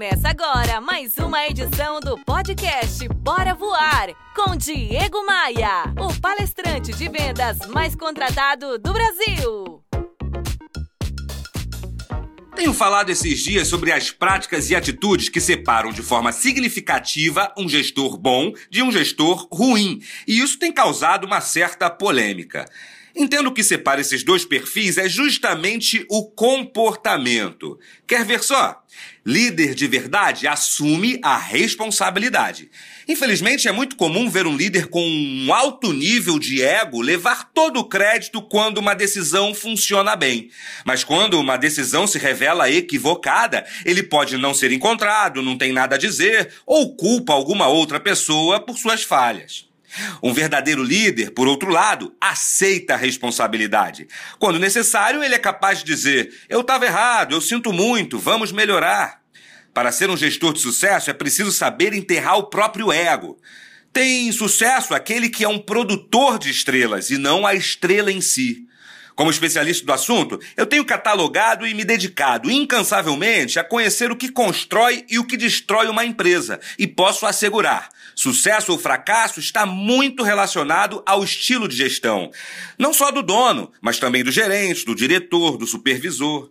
Começa agora mais uma edição do podcast Bora Voar com Diego Maia, o palestrante de vendas mais contratado do Brasil. Tenho falado esses dias sobre as práticas e atitudes que separam de forma significativa um gestor bom de um gestor ruim, e isso tem causado uma certa polêmica. Entendo que separa esses dois perfis é justamente o comportamento. Quer ver só? Líder de verdade assume a responsabilidade. Infelizmente, é muito comum ver um líder com um alto nível de ego levar todo o crédito quando uma decisão funciona bem. Mas quando uma decisão se revela equivocada, ele pode não ser encontrado, não tem nada a dizer ou culpa alguma outra pessoa por suas falhas. Um verdadeiro líder, por outro lado, aceita a responsabilidade. Quando necessário, ele é capaz de dizer: Eu estava errado, eu sinto muito, vamos melhorar. Para ser um gestor de sucesso, é preciso saber enterrar o próprio ego. Tem sucesso aquele que é um produtor de estrelas e não a estrela em si. Como especialista do assunto, eu tenho catalogado e me dedicado incansavelmente a conhecer o que constrói e o que destrói uma empresa, e posso assegurar: sucesso ou fracasso está muito relacionado ao estilo de gestão. Não só do dono, mas também do gerente, do diretor, do supervisor.